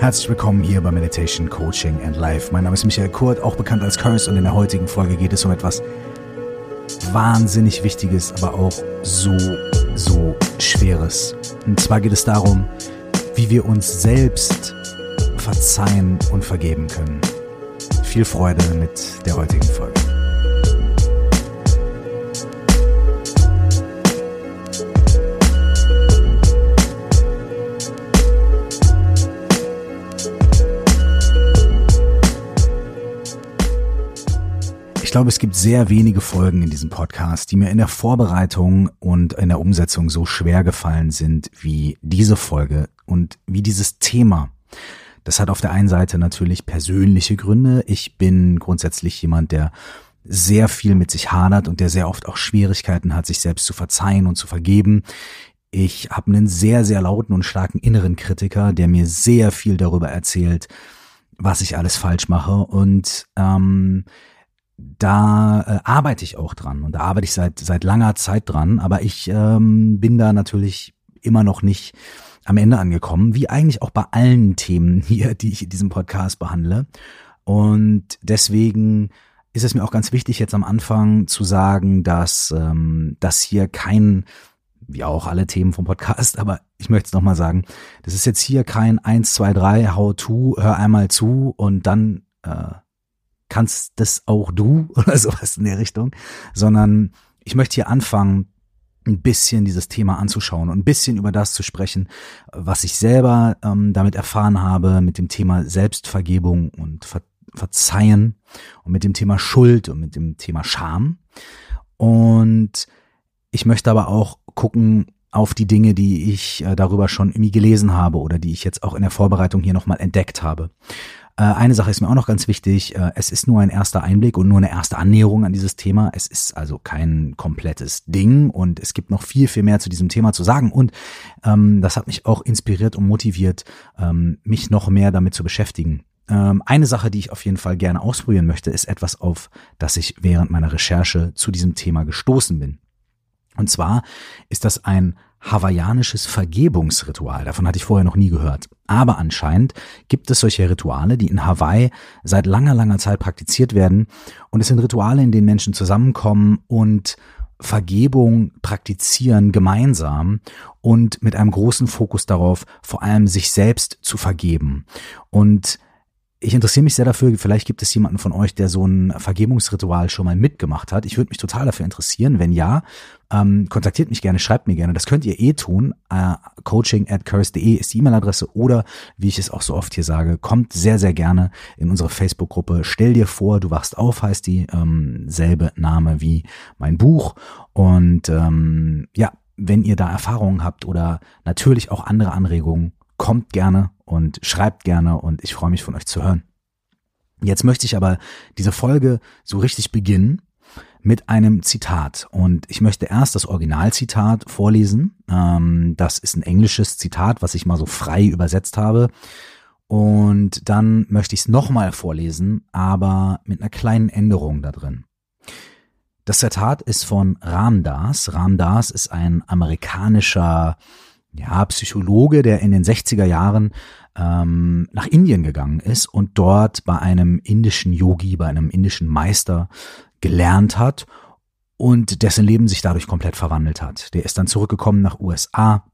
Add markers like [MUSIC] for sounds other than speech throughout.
Herzlich willkommen hier bei Meditation, Coaching and Life. Mein Name ist Michael Kurt, auch bekannt als Curse und in der heutigen Folge geht es um etwas wahnsinnig Wichtiges, aber auch so, so Schweres. Und zwar geht es darum, wie wir uns selbst verzeihen und vergeben können. Viel Freude mit der heutigen Folge. Ich glaube, es gibt sehr wenige Folgen in diesem Podcast, die mir in der Vorbereitung und in der Umsetzung so schwer gefallen sind wie diese Folge und wie dieses Thema. Das hat auf der einen Seite natürlich persönliche Gründe. Ich bin grundsätzlich jemand, der sehr viel mit sich hadert und der sehr oft auch Schwierigkeiten hat, sich selbst zu verzeihen und zu vergeben. Ich habe einen sehr, sehr lauten und starken inneren Kritiker, der mir sehr viel darüber erzählt, was ich alles falsch mache. Und ähm, da äh, arbeite ich auch dran und da arbeite ich seit seit langer Zeit dran, aber ich ähm, bin da natürlich immer noch nicht am Ende angekommen, wie eigentlich auch bei allen Themen [LAUGHS] hier, die ich in diesem Podcast behandle. Und deswegen ist es mir auch ganz wichtig, jetzt am Anfang zu sagen, dass ähm, das hier kein, wie auch alle Themen vom Podcast, [LAUGHS] aber ich möchte es nochmal sagen, das ist jetzt hier kein 1, 2, 3, How-To, hör einmal zu und dann äh, kannst das auch du [LAUGHS] oder sowas in der Richtung, sondern ich möchte hier anfangen, ein bisschen dieses Thema anzuschauen und ein bisschen über das zu sprechen, was ich selber ähm, damit erfahren habe, mit dem Thema Selbstvergebung und Ver Verzeihen und mit dem Thema Schuld und mit dem Thema Scham. Und ich möchte aber auch gucken auf die Dinge, die ich äh, darüber schon irgendwie gelesen habe oder die ich jetzt auch in der Vorbereitung hier nochmal entdeckt habe. Äh, eine Sache ist mir auch noch ganz wichtig. Äh, es ist nur ein erster Einblick und nur eine erste Annäherung an dieses Thema. Es ist also kein komplettes Ding und es gibt noch viel, viel mehr zu diesem Thema zu sagen. Und ähm, das hat mich auch inspiriert und motiviert, ähm, mich noch mehr damit zu beschäftigen. Ähm, eine Sache, die ich auf jeden Fall gerne ausprobieren möchte, ist etwas, auf das ich während meiner Recherche zu diesem Thema gestoßen bin. Und zwar ist das ein hawaiianisches Vergebungsritual. Davon hatte ich vorher noch nie gehört. Aber anscheinend gibt es solche Rituale, die in Hawaii seit langer, langer Zeit praktiziert werden. Und es sind Rituale, in denen Menschen zusammenkommen und Vergebung praktizieren gemeinsam und mit einem großen Fokus darauf, vor allem sich selbst zu vergeben. Und ich interessiere mich sehr dafür, vielleicht gibt es jemanden von euch, der so ein Vergebungsritual schon mal mitgemacht hat. Ich würde mich total dafür interessieren. Wenn ja, ähm, kontaktiert mich gerne, schreibt mir gerne. Das könnt ihr eh tun. Äh, coaching at curse.de ist die E-Mail-Adresse oder, wie ich es auch so oft hier sage, kommt sehr, sehr gerne in unsere Facebook-Gruppe. Stell dir vor, du wachst auf, heißt die, ähm, selbe Name wie mein Buch. Und ähm, ja, wenn ihr da Erfahrungen habt oder natürlich auch andere Anregungen, kommt gerne und schreibt gerne und ich freue mich von euch zu hören. Jetzt möchte ich aber diese Folge so richtig beginnen mit einem Zitat. Und ich möchte erst das Originalzitat vorlesen. Ähm, das ist ein englisches Zitat, was ich mal so frei übersetzt habe. Und dann möchte ich es nochmal vorlesen, aber mit einer kleinen Änderung da drin. Das Zitat ist von Ramdas. Ramdas ist ein amerikanischer ja, Psychologe, der in den 60er Jahren ähm, nach Indien gegangen ist und dort bei einem indischen Yogi, bei einem indischen Meister gelernt hat und dessen Leben sich dadurch komplett verwandelt hat. Der ist dann zurückgekommen nach USA,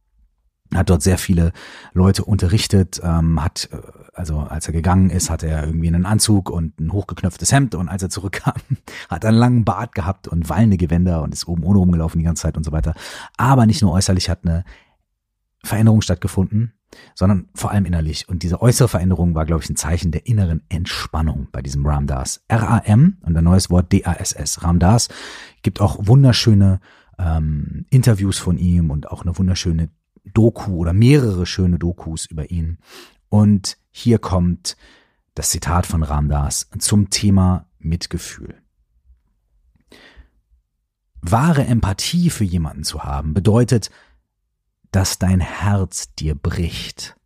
hat dort sehr viele Leute unterrichtet, ähm, hat, äh, also als er gegangen ist, hatte er irgendwie einen Anzug und ein hochgeknöpftes Hemd und als er zurückkam, [LAUGHS] hat er einen langen Bart gehabt und wallende Gewänder und ist oben ohne rumgelaufen die ganze Zeit und so weiter. Aber nicht nur äußerlich hat eine Veränderung stattgefunden, sondern vor allem innerlich. Und diese äußere Veränderung war, glaube ich, ein Zeichen der inneren Entspannung bei diesem Ramdas. R-A-M und ein neues Wort D-A-S-S. Ramdas gibt auch wunderschöne ähm, Interviews von ihm und auch eine wunderschöne Doku oder mehrere schöne Dokus über ihn. Und hier kommt das Zitat von Ramdas zum Thema Mitgefühl. Wahre Empathie für jemanden zu haben bedeutet, dass dein Herz dir bricht.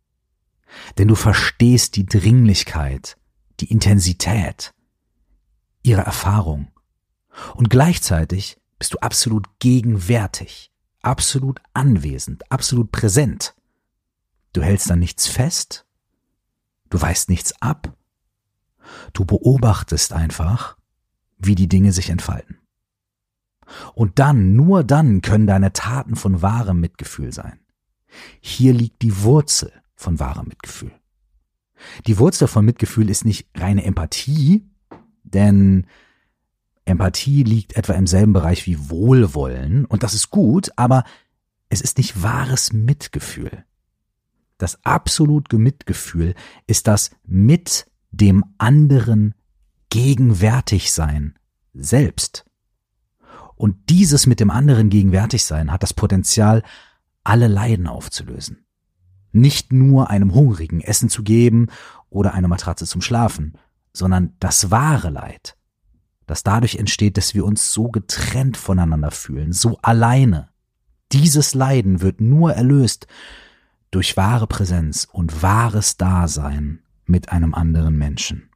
Denn du verstehst die Dringlichkeit, die Intensität ihrer Erfahrung. Und gleichzeitig bist du absolut gegenwärtig, absolut anwesend, absolut präsent. Du hältst dann nichts fest, Du weißt nichts ab. Du beobachtest einfach, wie die Dinge sich entfalten. Und dann, nur dann können deine Taten von wahrem Mitgefühl sein. Hier liegt die Wurzel von wahrem Mitgefühl. Die Wurzel von Mitgefühl ist nicht reine Empathie, denn Empathie liegt etwa im selben Bereich wie Wohlwollen und das ist gut, aber es ist nicht wahres Mitgefühl. Das absolute Mitgefühl ist das mit dem anderen gegenwärtig sein selbst. Und dieses mit dem anderen gegenwärtig sein hat das Potenzial, alle Leiden aufzulösen. Nicht nur einem Hungrigen Essen zu geben oder eine Matratze zum Schlafen, sondern das wahre Leid, das dadurch entsteht, dass wir uns so getrennt voneinander fühlen, so alleine. Dieses Leiden wird nur erlöst durch wahre Präsenz und wahres Dasein mit einem anderen Menschen.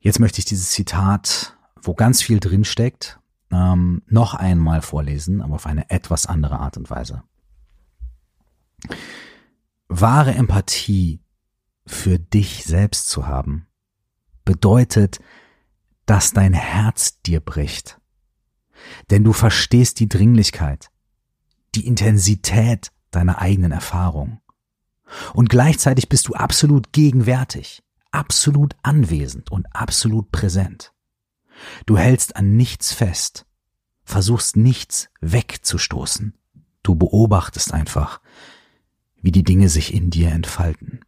Jetzt möchte ich dieses Zitat, wo ganz viel drinsteckt, ähm, noch einmal vorlesen, aber auf eine etwas andere Art und Weise. Wahre Empathie für dich selbst zu haben, bedeutet, dass dein Herz dir bricht. Denn du verstehst die Dringlichkeit, die Intensität deiner eigenen Erfahrung. Und gleichzeitig bist du absolut gegenwärtig, absolut anwesend und absolut präsent. Du hältst an nichts fest, versuchst nichts wegzustoßen. Du beobachtest einfach, wie die Dinge sich in dir entfalten.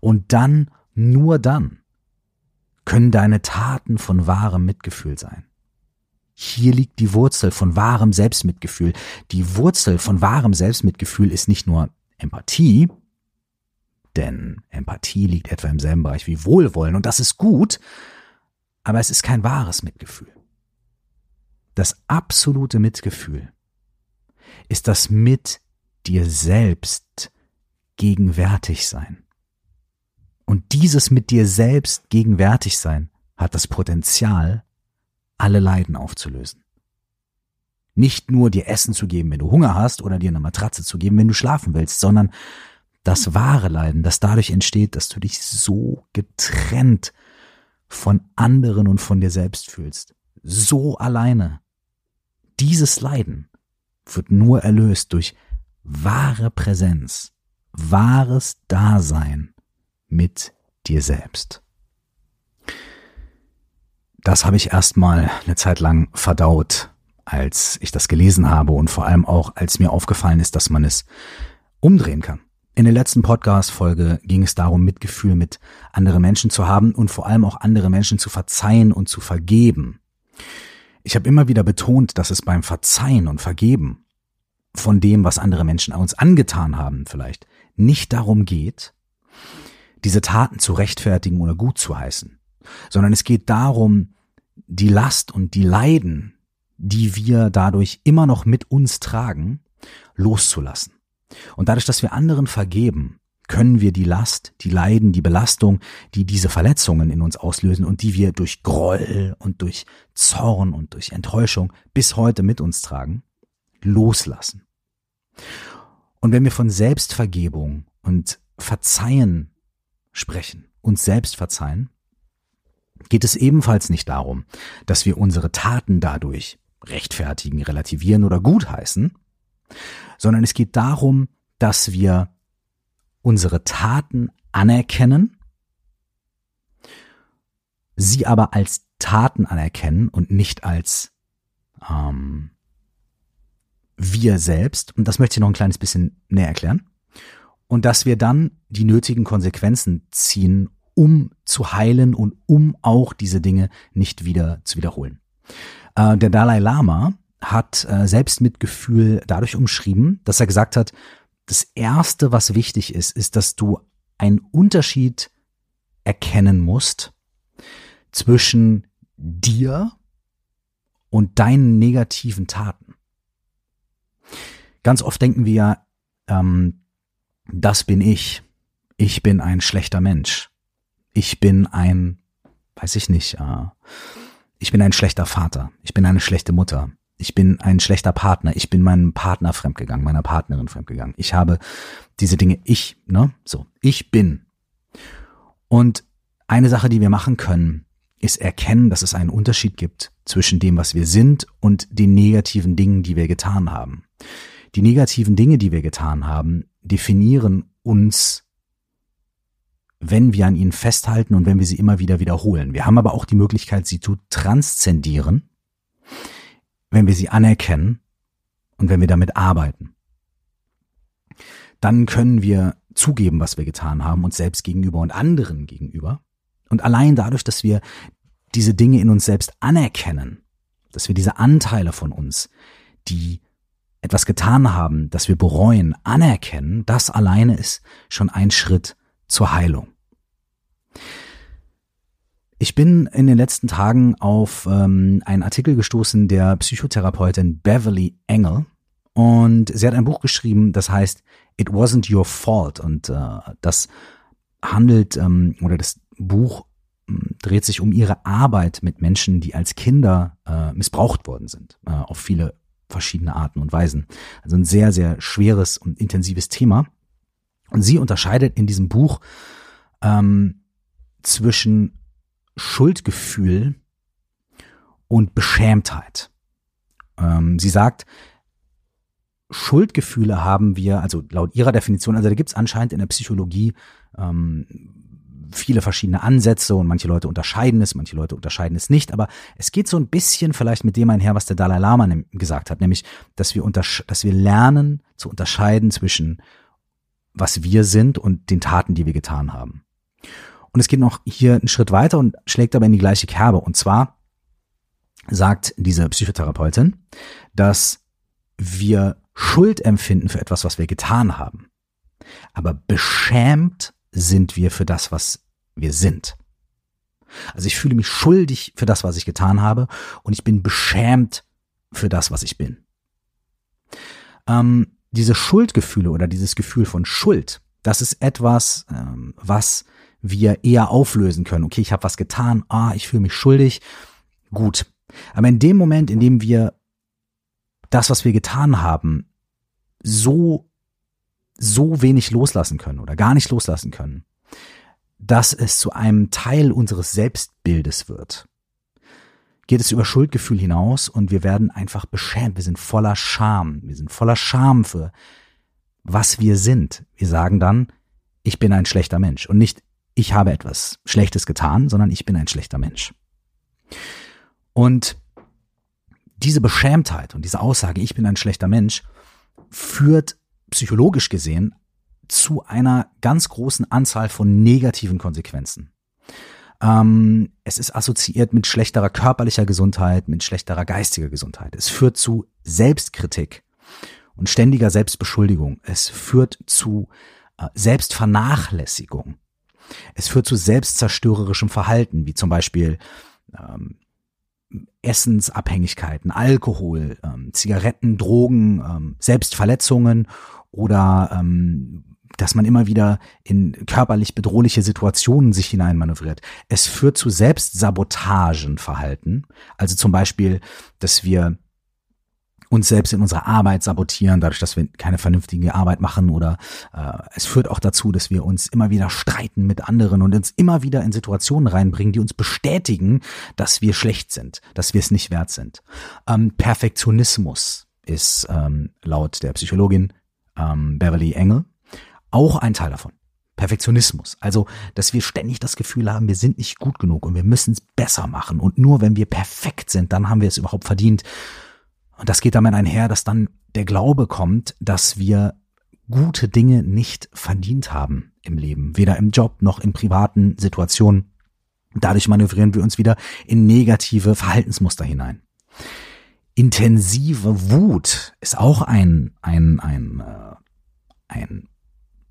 Und dann, nur dann, können deine Taten von wahrem Mitgefühl sein. Hier liegt die Wurzel von wahrem Selbstmitgefühl. Die Wurzel von wahrem Selbstmitgefühl ist nicht nur Empathie, denn Empathie liegt etwa im selben Bereich wie Wohlwollen und das ist gut, aber es ist kein wahres Mitgefühl. Das absolute Mitgefühl ist das mit dir selbst gegenwärtig sein. Und dieses mit dir selbst gegenwärtig sein hat das Potenzial, alle Leiden aufzulösen. Nicht nur dir Essen zu geben, wenn du Hunger hast, oder dir eine Matratze zu geben, wenn du schlafen willst, sondern das wahre Leiden, das dadurch entsteht, dass du dich so getrennt von anderen und von dir selbst fühlst. So alleine. Dieses Leiden wird nur erlöst durch wahre Präsenz, wahres Dasein mit dir selbst. Das habe ich erstmal eine Zeit lang verdaut, als ich das gelesen habe und vor allem auch, als mir aufgefallen ist, dass man es umdrehen kann. In der letzten Podcast-Folge ging es darum, Mitgefühl mit anderen Menschen zu haben und vor allem auch andere Menschen zu verzeihen und zu vergeben. Ich habe immer wieder betont, dass es beim Verzeihen und Vergeben von dem, was andere Menschen uns angetan haben, vielleicht nicht darum geht, diese Taten zu rechtfertigen oder gut zu heißen, sondern es geht darum, die Last und die Leiden, die wir dadurch immer noch mit uns tragen, loszulassen. Und dadurch, dass wir anderen vergeben, können wir die Last, die Leiden, die Belastung, die diese Verletzungen in uns auslösen und die wir durch Groll und durch Zorn und durch Enttäuschung bis heute mit uns tragen, loslassen. Und wenn wir von Selbstvergebung und Verzeihen sprechen, uns selbst verzeihen, geht es ebenfalls nicht darum, dass wir unsere Taten dadurch rechtfertigen, relativieren oder gutheißen, sondern es geht darum, dass wir unsere Taten anerkennen, sie aber als Taten anerkennen und nicht als ähm, wir selbst. Und das möchte ich noch ein kleines bisschen näher erklären. Und dass wir dann die nötigen Konsequenzen ziehen, um zu heilen und um auch diese Dinge nicht wieder zu wiederholen. Äh, der Dalai Lama hat äh, Selbstmitgefühl dadurch umschrieben, dass er gesagt hat, das Erste, was wichtig ist, ist, dass du einen Unterschied erkennen musst zwischen dir und deinen negativen Taten. Ganz oft denken wir, ähm, das bin ich. Ich bin ein schlechter Mensch. Ich bin ein, weiß ich nicht, äh, ich bin ein schlechter Vater. Ich bin eine schlechte Mutter. Ich bin ein schlechter Partner. Ich bin meinem Partner fremdgegangen, meiner Partnerin fremdgegangen. Ich habe diese Dinge, ich, ne, so, ich bin. Und eine Sache, die wir machen können, ist erkennen, dass es einen Unterschied gibt zwischen dem, was wir sind und den negativen Dingen, die wir getan haben. Die negativen Dinge, die wir getan haben, definieren uns, wenn wir an ihnen festhalten und wenn wir sie immer wieder wiederholen. Wir haben aber auch die Möglichkeit, sie zu transzendieren, wenn wir sie anerkennen und wenn wir damit arbeiten. Dann können wir zugeben, was wir getan haben, uns selbst gegenüber und anderen gegenüber. Und allein dadurch, dass wir diese Dinge in uns selbst anerkennen, dass wir diese Anteile von uns, die etwas getan haben, das wir bereuen, anerkennen, das alleine ist schon ein Schritt zur Heilung. Ich bin in den letzten Tagen auf ähm, einen Artikel gestoßen der Psychotherapeutin Beverly Engel und sie hat ein Buch geschrieben, das heißt It Wasn't Your Fault und äh, das handelt ähm, oder das Buch ähm, dreht sich um ihre Arbeit mit Menschen, die als Kinder äh, missbraucht worden sind, äh, auf viele verschiedene Arten und Weisen. Also ein sehr, sehr schweres und intensives Thema. Und sie unterscheidet in diesem Buch ähm, zwischen Schuldgefühl und Beschämtheit. Ähm, sie sagt, Schuldgefühle haben wir, also laut ihrer Definition, also da gibt es anscheinend in der Psychologie ähm, viele verschiedene Ansätze und manche Leute unterscheiden es, manche Leute unterscheiden es nicht, aber es geht so ein bisschen vielleicht mit dem einher, was der Dalai Lama gesagt hat, nämlich, dass wir, dass wir lernen zu unterscheiden zwischen was wir sind und den Taten, die wir getan haben. Und es geht noch hier einen Schritt weiter und schlägt aber in die gleiche Kerbe. Und zwar sagt diese Psychotherapeutin, dass wir Schuld empfinden für etwas, was wir getan haben. Aber beschämt sind wir für das, was wir sind. Also ich fühle mich schuldig für das, was ich getan habe und ich bin beschämt für das, was ich bin. Ähm, diese Schuldgefühle oder dieses Gefühl von Schuld, das ist etwas, ähm, was wir eher auflösen können. Okay, ich habe was getan, ah, ich fühle mich schuldig, gut. Aber in dem Moment, in dem wir das, was wir getan haben, so so wenig loslassen können oder gar nicht loslassen können, dass es zu einem Teil unseres Selbstbildes wird. Geht es über Schuldgefühl hinaus und wir werden einfach beschämt. Wir sind voller Scham. Wir sind voller Scham für was wir sind. Wir sagen dann, ich bin ein schlechter Mensch und nicht ich habe etwas Schlechtes getan, sondern ich bin ein schlechter Mensch. Und diese Beschämtheit und diese Aussage, ich bin ein schlechter Mensch, führt psychologisch gesehen zu einer ganz großen Anzahl von negativen Konsequenzen. Ähm, es ist assoziiert mit schlechterer körperlicher Gesundheit, mit schlechterer geistiger Gesundheit. Es führt zu Selbstkritik und ständiger Selbstbeschuldigung. Es führt zu äh, Selbstvernachlässigung. Es führt zu selbstzerstörerischem Verhalten, wie zum Beispiel ähm, Essensabhängigkeiten, Alkohol, ähm, Zigaretten, Drogen, ähm, Selbstverletzungen oder ähm, dass man immer wieder in körperlich bedrohliche Situationen sich hineinmanövriert. Es führt zu Selbstsabotagenverhalten. Also zum Beispiel, dass wir uns selbst in unserer Arbeit sabotieren, dadurch, dass wir keine vernünftige Arbeit machen oder äh, es führt auch dazu, dass wir uns immer wieder streiten mit anderen und uns immer wieder in Situationen reinbringen, die uns bestätigen, dass wir schlecht sind, dass wir es nicht wert sind. Ähm, Perfektionismus ist ähm, laut der Psychologin ähm, Beverly Engel auch ein Teil davon. Perfektionismus. Also, dass wir ständig das Gefühl haben, wir sind nicht gut genug und wir müssen es besser machen. Und nur wenn wir perfekt sind, dann haben wir es überhaupt verdient. Und das geht damit einher, dass dann der Glaube kommt, dass wir gute Dinge nicht verdient haben im Leben, weder im Job noch in privaten Situationen. Dadurch manövrieren wir uns wieder in negative Verhaltensmuster hinein. Intensive Wut ist auch ein, ein, ein, äh, ein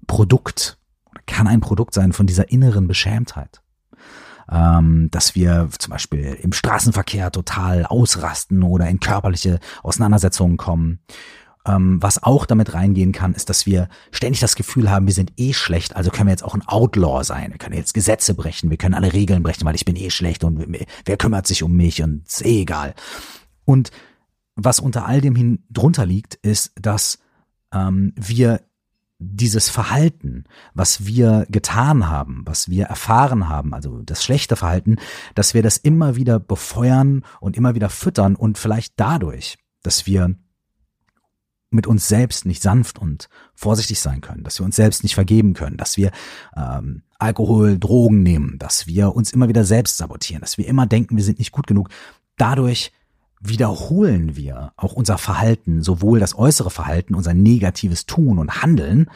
Produkt, kann ein Produkt sein von dieser inneren Beschämtheit. Ähm, dass wir zum Beispiel im Straßenverkehr total ausrasten oder in körperliche Auseinandersetzungen kommen. Ähm, was auch damit reingehen kann, ist, dass wir ständig das Gefühl haben, wir sind eh schlecht, also können wir jetzt auch ein Outlaw sein. Wir können jetzt Gesetze brechen, wir können alle Regeln brechen, weil ich bin eh schlecht und wer kümmert sich um mich und ist eh egal. Und was unter all dem hin drunter liegt, ist, dass ähm, wir dieses Verhalten, was wir getan haben, was wir erfahren haben, also das schlechte Verhalten, dass wir das immer wieder befeuern und immer wieder füttern und vielleicht dadurch, dass wir mit uns selbst nicht sanft und vorsichtig sein können, dass wir uns selbst nicht vergeben können, dass wir ähm, Alkohol, Drogen nehmen, dass wir uns immer wieder selbst sabotieren, dass wir immer denken, wir sind nicht gut genug. Dadurch wiederholen wir auch unser Verhalten, sowohl das äußere Verhalten, unser negatives Tun und Handeln,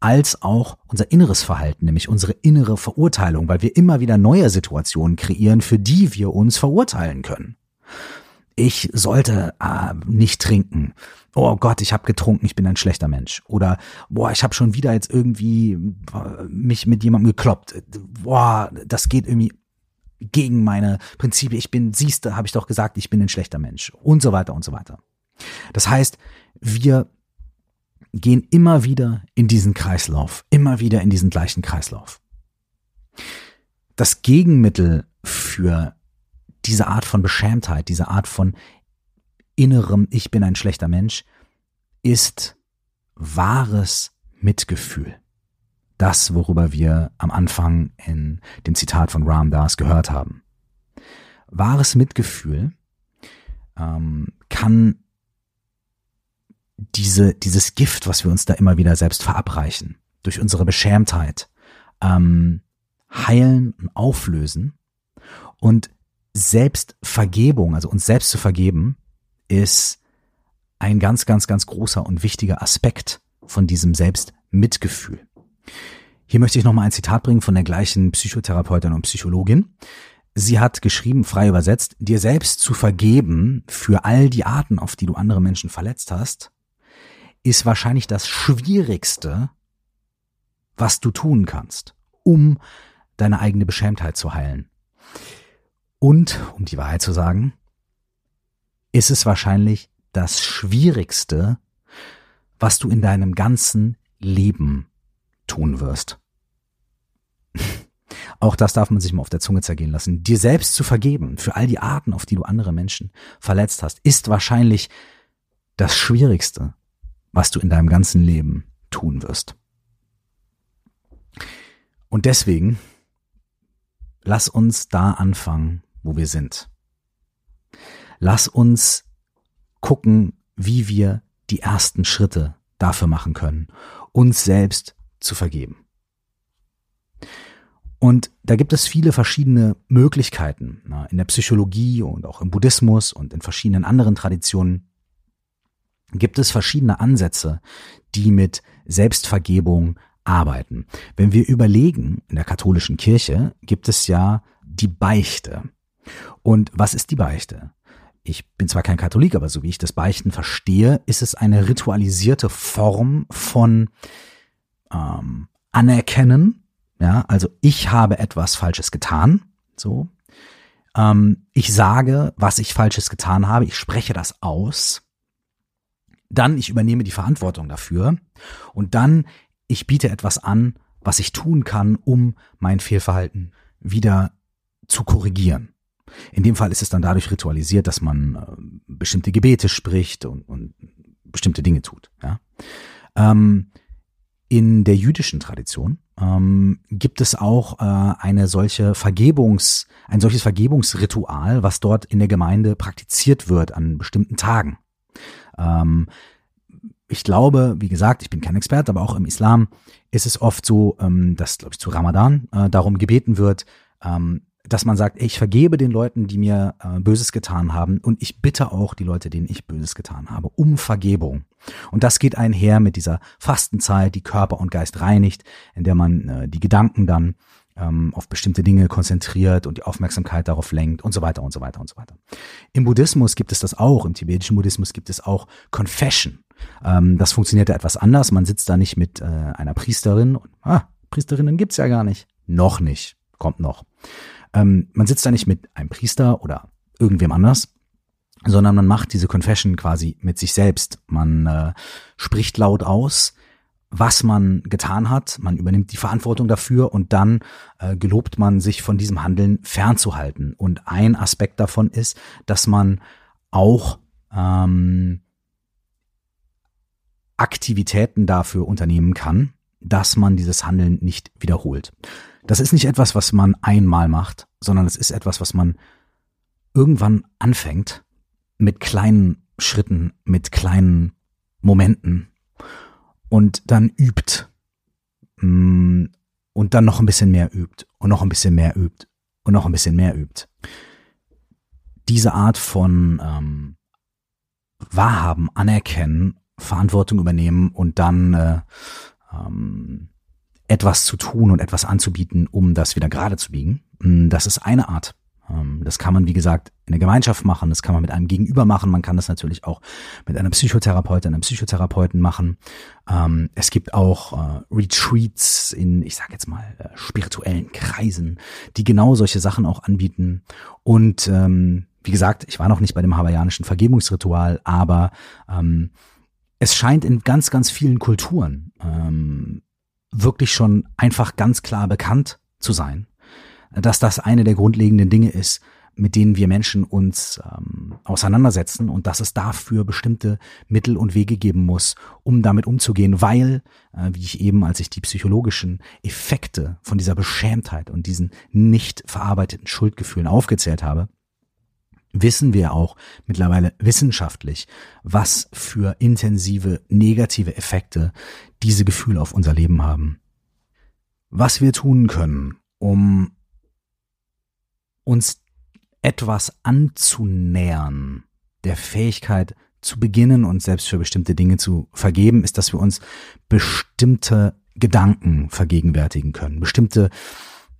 als auch unser inneres Verhalten, nämlich unsere innere Verurteilung, weil wir immer wieder neue Situationen kreieren, für die wir uns verurteilen können. Ich sollte äh, nicht trinken. Oh Gott, ich habe getrunken, ich bin ein schlechter Mensch. Oder boah, ich habe schon wieder jetzt irgendwie äh, mich mit jemandem gekloppt. Boah, das geht irgendwie gegen meine Prinzipien. Ich bin, siehste, habe ich doch gesagt, ich bin ein schlechter Mensch und so weiter und so weiter. Das heißt, wir gehen immer wieder in diesen Kreislauf, immer wieder in diesen gleichen Kreislauf. Das Gegenmittel für diese Art von Beschämtheit, diese Art von innerem Ich bin ein schlechter Mensch, ist wahres Mitgefühl das, worüber wir am Anfang in dem Zitat von Ram Das gehört haben. Wahres Mitgefühl ähm, kann diese, dieses Gift, was wir uns da immer wieder selbst verabreichen, durch unsere Beschämtheit, ähm, heilen und auflösen. Und Selbstvergebung, also uns selbst zu vergeben, ist ein ganz, ganz, ganz großer und wichtiger Aspekt von diesem Selbstmitgefühl. Hier möchte ich nochmal ein Zitat bringen von der gleichen Psychotherapeutin und Psychologin. Sie hat geschrieben, frei übersetzt, dir selbst zu vergeben für all die Arten, auf die du andere Menschen verletzt hast, ist wahrscheinlich das Schwierigste, was du tun kannst, um deine eigene Beschämtheit zu heilen. Und, um die Wahrheit zu sagen, ist es wahrscheinlich das Schwierigste, was du in deinem ganzen Leben tun wirst. [LAUGHS] Auch das darf man sich mal auf der Zunge zergehen lassen. Dir selbst zu vergeben für all die Arten, auf die du andere Menschen verletzt hast, ist wahrscheinlich das Schwierigste, was du in deinem ganzen Leben tun wirst. Und deswegen, lass uns da anfangen, wo wir sind. Lass uns gucken, wie wir die ersten Schritte dafür machen können, uns selbst zu vergeben. Und da gibt es viele verschiedene Möglichkeiten in der Psychologie und auch im Buddhismus und in verschiedenen anderen Traditionen gibt es verschiedene Ansätze, die mit Selbstvergebung arbeiten. Wenn wir überlegen, in der katholischen Kirche gibt es ja die Beichte. Und was ist die Beichte? Ich bin zwar kein Katholik, aber so wie ich das Beichten verstehe, ist es eine ritualisierte Form von ähm, anerkennen. Ja, also ich habe etwas Falsches getan. So. Ähm, ich sage, was ich Falsches getan habe. Ich spreche das aus. Dann ich übernehme die Verantwortung dafür. Und dann ich biete etwas an, was ich tun kann, um mein Fehlverhalten wieder zu korrigieren. In dem Fall ist es dann dadurch ritualisiert, dass man äh, bestimmte Gebete spricht und, und bestimmte Dinge tut. Ja? Ähm, in der jüdischen Tradition ähm, gibt es auch äh, eine solche Vergebungs, ein solches Vergebungsritual, was dort in der Gemeinde praktiziert wird an bestimmten Tagen. Ähm, ich glaube, wie gesagt, ich bin kein Experte, aber auch im Islam ist es oft so, ähm, dass, glaube ich, zu Ramadan äh, darum gebeten wird, ähm, dass man sagt, ich vergebe den Leuten, die mir äh, Böses getan haben und ich bitte auch die Leute, denen ich Böses getan habe, um Vergebung. Und das geht einher mit dieser Fastenzeit, die Körper und Geist reinigt, in der man äh, die Gedanken dann ähm, auf bestimmte Dinge konzentriert und die Aufmerksamkeit darauf lenkt und so weiter und so weiter und so weiter. Im Buddhismus gibt es das auch, im tibetischen Buddhismus gibt es auch Confession. Ähm, das funktioniert ja etwas anders. Man sitzt da nicht mit äh, einer Priesterin. Und, ah, Priesterinnen gibt's ja gar nicht. Noch nicht. Kommt noch. Ähm, man sitzt da nicht mit einem Priester oder irgendwem anders, sondern man macht diese Confession quasi mit sich selbst. Man äh, spricht laut aus, was man getan hat, man übernimmt die Verantwortung dafür und dann äh, gelobt man sich von diesem Handeln fernzuhalten. Und ein Aspekt davon ist, dass man auch ähm, Aktivitäten dafür unternehmen kann, dass man dieses Handeln nicht wiederholt. Das ist nicht etwas, was man einmal macht, sondern es ist etwas, was man irgendwann anfängt mit kleinen Schritten, mit kleinen Momenten und dann übt mm, und dann noch ein bisschen mehr übt und noch ein bisschen mehr übt und noch ein bisschen mehr übt. Diese Art von ähm, Wahrhaben, anerkennen, Verantwortung übernehmen und dann äh, ähm, etwas zu tun und etwas anzubieten, um das wieder gerade zu biegen. Mm, das ist eine Art. Ähm, das kann man, wie gesagt, in der Gemeinschaft machen, das kann man mit einem Gegenüber machen, man kann das natürlich auch mit einer Psychotherapeutin, einem Psychotherapeuten machen. Ähm, es gibt auch äh, Retreats in, ich sag jetzt mal, äh, spirituellen Kreisen, die genau solche Sachen auch anbieten. Und ähm, wie gesagt, ich war noch nicht bei dem hawaiianischen Vergebungsritual, aber es scheint in ganz, ganz vielen Kulturen wirklich schon einfach ganz klar bekannt zu sein, dass das eine der grundlegenden Dinge ist, mit denen wir Menschen uns ähm, auseinandersetzen und dass es dafür bestimmte Mittel und Wege geben muss, um damit umzugehen, weil, äh, wie ich eben, als ich die psychologischen Effekte von dieser Beschämtheit und diesen nicht verarbeiteten Schuldgefühlen aufgezählt habe, wissen wir auch mittlerweile wissenschaftlich, was für intensive negative Effekte diese Gefühle auf unser Leben haben. Was wir tun können, um uns etwas anzunähern, der Fähigkeit zu beginnen und selbst für bestimmte Dinge zu vergeben, ist, dass wir uns bestimmte Gedanken vergegenwärtigen können, bestimmte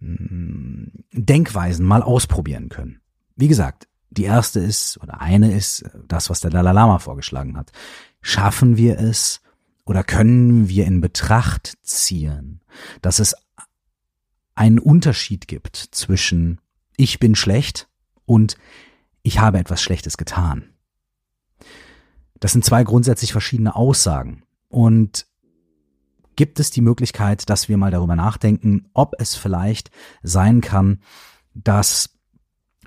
mm, Denkweisen mal ausprobieren können. Wie gesagt, die erste ist oder eine ist das, was der Dalai Lama vorgeschlagen hat. Schaffen wir es oder können wir in Betracht ziehen, dass es einen Unterschied gibt zwischen ich bin schlecht und ich habe etwas Schlechtes getan. Das sind zwei grundsätzlich verschiedene Aussagen. Und gibt es die Möglichkeit, dass wir mal darüber nachdenken, ob es vielleicht sein kann, dass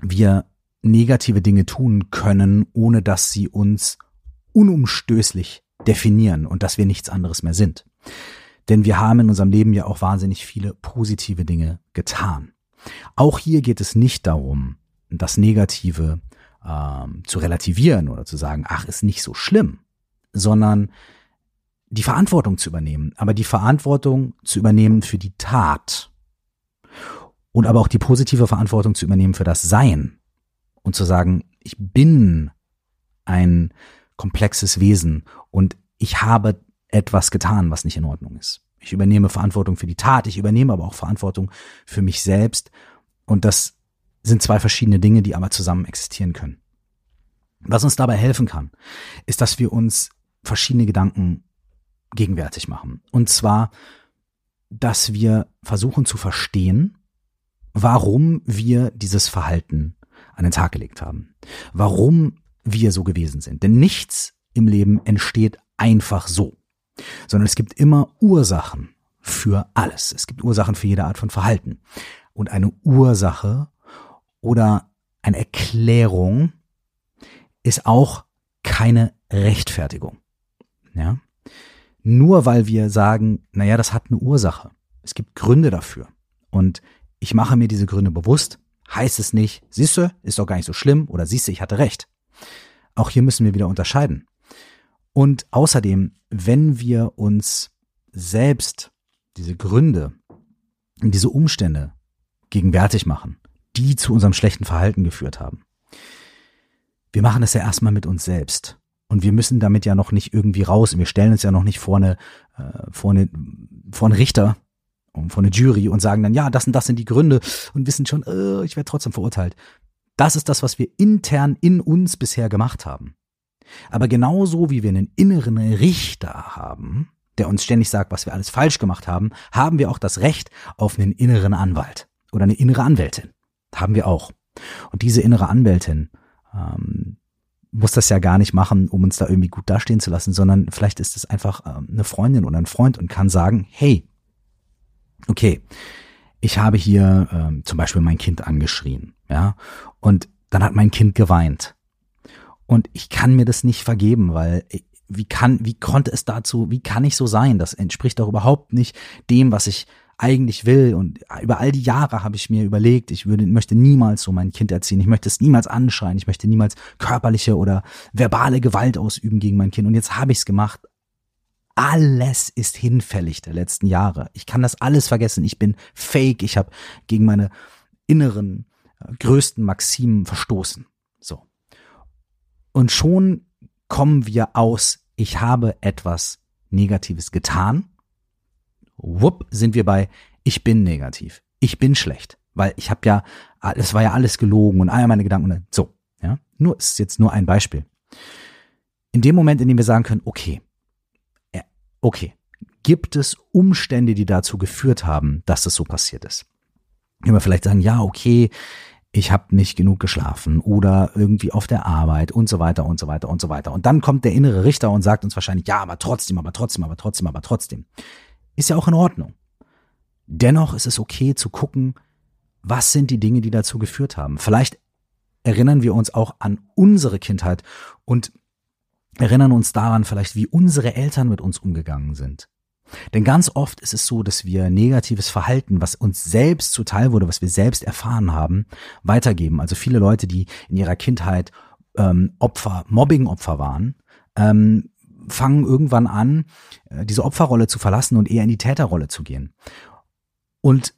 wir negative Dinge tun können, ohne dass sie uns unumstößlich definieren und dass wir nichts anderes mehr sind. Denn wir haben in unserem Leben ja auch wahnsinnig viele positive Dinge getan. Auch hier geht es nicht darum, das Negative ähm, zu relativieren oder zu sagen, ach, ist nicht so schlimm, sondern die Verantwortung zu übernehmen, aber die Verantwortung zu übernehmen für die Tat und aber auch die positive Verantwortung zu übernehmen für das Sein und zu sagen, ich bin ein komplexes Wesen und ich habe etwas getan, was nicht in Ordnung ist. Ich übernehme Verantwortung für die Tat, ich übernehme aber auch Verantwortung für mich selbst. Und das sind zwei verschiedene Dinge, die aber zusammen existieren können. Was uns dabei helfen kann, ist, dass wir uns verschiedene Gedanken gegenwärtig machen. Und zwar, dass wir versuchen zu verstehen, warum wir dieses Verhalten an den Tag gelegt haben. Warum wir so gewesen sind. Denn nichts im Leben entsteht einfach so sondern es gibt immer Ursachen für alles. Es gibt Ursachen für jede Art von Verhalten. Und eine Ursache oder eine Erklärung ist auch keine Rechtfertigung. Ja? Nur weil wir sagen, naja, das hat eine Ursache. Es gibt Gründe dafür. Und ich mache mir diese Gründe bewusst, heißt es nicht, siehst du, ist doch gar nicht so schlimm oder siehst du, ich hatte recht. Auch hier müssen wir wieder unterscheiden. Und außerdem, wenn wir uns selbst diese Gründe diese Umstände gegenwärtig machen, die zu unserem schlechten Verhalten geführt haben, wir machen es ja erstmal mit uns selbst. Und wir müssen damit ja noch nicht irgendwie raus. Wir stellen uns ja noch nicht vor eine, äh, vor eine, vor einen Richter und vor eine Jury und sagen dann, ja, das und das sind die Gründe und wissen schon, äh, ich werde trotzdem verurteilt. Das ist das, was wir intern in uns bisher gemacht haben. Aber genauso wie wir einen inneren Richter haben, der uns ständig sagt, was wir alles falsch gemacht haben, haben wir auch das Recht auf einen inneren Anwalt oder eine innere Anwältin. Haben wir auch. Und diese innere Anwältin ähm, muss das ja gar nicht machen, um uns da irgendwie gut dastehen zu lassen, sondern vielleicht ist es einfach ähm, eine Freundin oder ein Freund und kann sagen, hey, okay, ich habe hier ähm, zum Beispiel mein Kind angeschrien, ja, und dann hat mein Kind geweint. Und ich kann mir das nicht vergeben, weil wie kann, wie konnte es dazu, wie kann ich so sein? Das entspricht doch überhaupt nicht dem, was ich eigentlich will. Und über all die Jahre habe ich mir überlegt, ich würde, möchte niemals so mein Kind erziehen. Ich möchte es niemals anschreien. Ich möchte niemals körperliche oder verbale Gewalt ausüben gegen mein Kind. Und jetzt habe ich es gemacht. Alles ist hinfällig der letzten Jahre. Ich kann das alles vergessen. Ich bin fake. Ich habe gegen meine inneren äh, größten Maximen verstoßen. Und schon kommen wir aus, ich habe etwas Negatives getan. Wupp, sind wir bei ich bin negativ, ich bin schlecht, weil ich habe ja, es war ja alles gelogen und all meine Gedanken, so, ja, nur ist jetzt nur ein Beispiel. In dem Moment, in dem wir sagen können, okay, okay, gibt es Umstände, die dazu geführt haben, dass es so passiert ist? Wenn wir vielleicht sagen, ja, okay, ich habe nicht genug geschlafen oder irgendwie auf der Arbeit und so weiter und so weiter und so weiter. Und dann kommt der innere Richter und sagt uns wahrscheinlich, ja, aber trotzdem, aber trotzdem, aber trotzdem, aber trotzdem. Ist ja auch in Ordnung. Dennoch ist es okay zu gucken, was sind die Dinge, die dazu geführt haben. Vielleicht erinnern wir uns auch an unsere Kindheit und erinnern uns daran vielleicht, wie unsere Eltern mit uns umgegangen sind. Denn ganz oft ist es so, dass wir negatives Verhalten, was uns selbst zuteil wurde, was wir selbst erfahren haben, weitergeben. Also viele Leute, die in ihrer Kindheit ähm, Opfer, Mobbing-Opfer waren, ähm, fangen irgendwann an, äh, diese Opferrolle zu verlassen und eher in die Täterrolle zu gehen. Und